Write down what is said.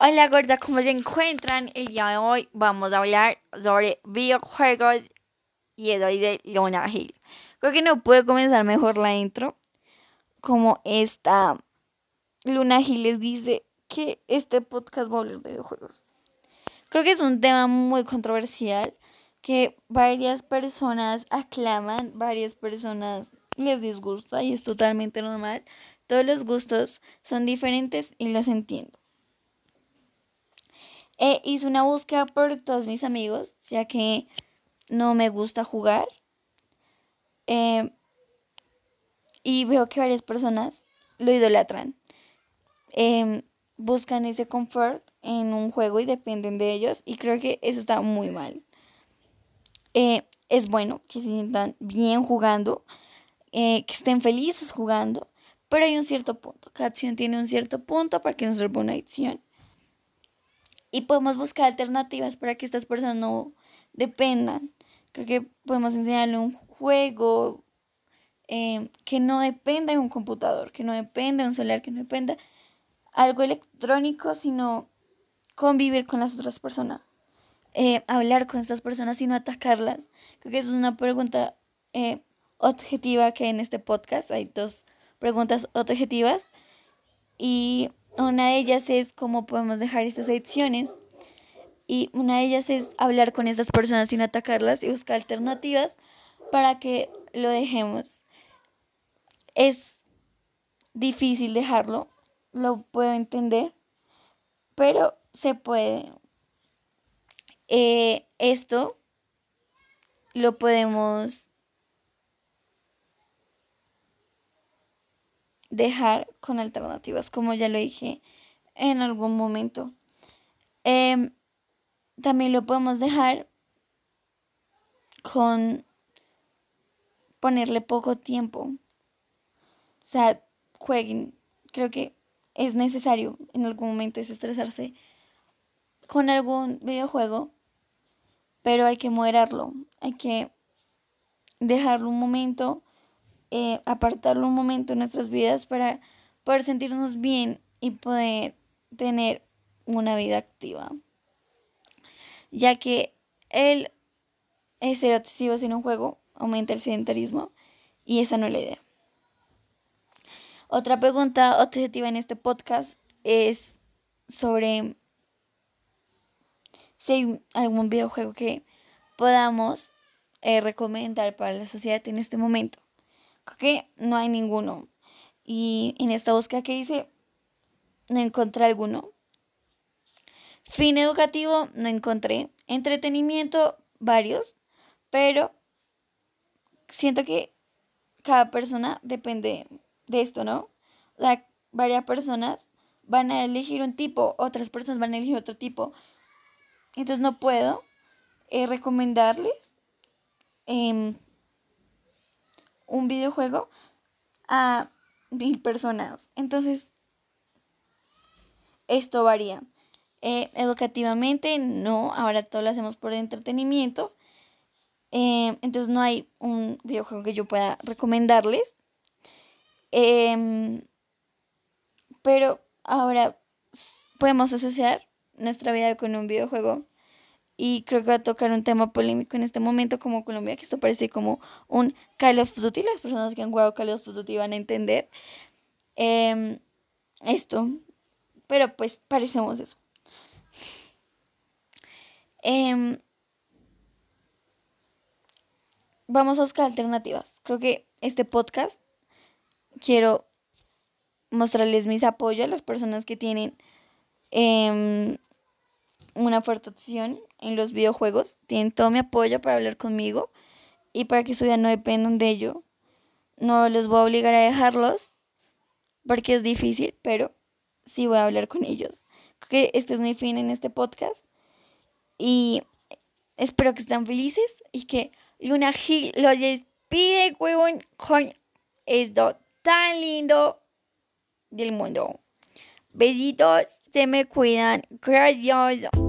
Hola gorda, ¿cómo se encuentran? El día de hoy vamos a hablar sobre videojuegos y el hoy de Luna Hill. Creo que no puedo comenzar mejor la intro. Como esta Luna Hill les dice que este podcast va a hablar de videojuegos. Creo que es un tema muy controversial que varias personas aclaman, varias personas les disgusta y es totalmente normal. Todos los gustos son diferentes y los entiendo. Eh, hice una búsqueda por todos mis amigos, ya que no me gusta jugar. Eh, y veo que varias personas lo idolatran. Em, buscan ese confort en un juego y dependen de ellos. Y creo que eso está muy mal. Eh, es bueno que se sientan bien jugando, que estén felices jugando, pero hay un cierto punto. Cada acción tiene un cierto punto para que no se una adicción y podemos buscar alternativas para que estas personas no dependan. Creo que podemos enseñarle un juego eh, que no dependa de un computador, que no dependa de un celular, que no dependa algo electrónico, sino convivir con las otras personas. Eh, hablar con estas personas y no atacarlas. Creo que es una pregunta eh, objetiva que hay en este podcast. Hay dos preguntas objetivas. Y una de ellas es cómo podemos dejar esas adicciones. Y una de ellas es hablar con esas personas sin atacarlas y buscar alternativas para que lo dejemos. Es difícil dejarlo, lo puedo entender, pero se puede. Eh, esto lo podemos dejar con alternativas, como ya lo dije en algún momento. Em, también lo podemos dejar con ponerle poco tiempo. O sea, jueguen. Creo que es necesario en algún momento estresarse con algún videojuego, pero hay que moderarlo. Hay que dejarlo un momento eh, apartarlo un momento en nuestras vidas para poder sentirnos bien y poder tener una vida activa. Ya que el, ser obsesivo sin un juego aumenta el sedentarismo y esa no es la idea. Otra pregunta objetiva en este podcast es sobre si hay algún videojuego que podamos eh, recomendar para la sociedad en este momento. Que no hay ninguno. Y en esta búsqueda que hice, no encontré alguno. Fin educativo, no encontré. Entretenimiento, varios. Pero siento que cada persona depende de esto, ¿no? La, varias personas van a elegir un tipo, otras personas van a elegir otro tipo. Entonces no puedo eh, recomendarles em, un videojuego a mil personas. Entonces, esto varía. Eh, educativamente, no, ahora todo lo hacemos por entretenimiento. Eh, entonces no hay un videojuego que yo pueda recomendarles. Em, pero ahora podemos asociar nuestra vida con un videojuego y creo que va a tocar un tema polémico en este momento como Colombia, que esto parece como un Call of Duty. Las personas que han jugado Call of Duty van a entender em, esto, pero pues parecemos eso. Em, vamos a buscar alternativas. Creo que este podcast quiero mostrarles mis apoyos a las personas que tienen em, una fuerte opción en los videojuegos. Tienen todo mi apoyo para hablar conmigo y para que su vida no dependan de ello. No les voy a obligar a dejarlos porque es difícil, pero sí voy a hablar con ellos. Creo que este es mi fin en este podcast y espero que estén felices y que Luna Gil lo despide, huevón, con esto tan lindo del mundo. Besitos, se me cuidan. Gracias.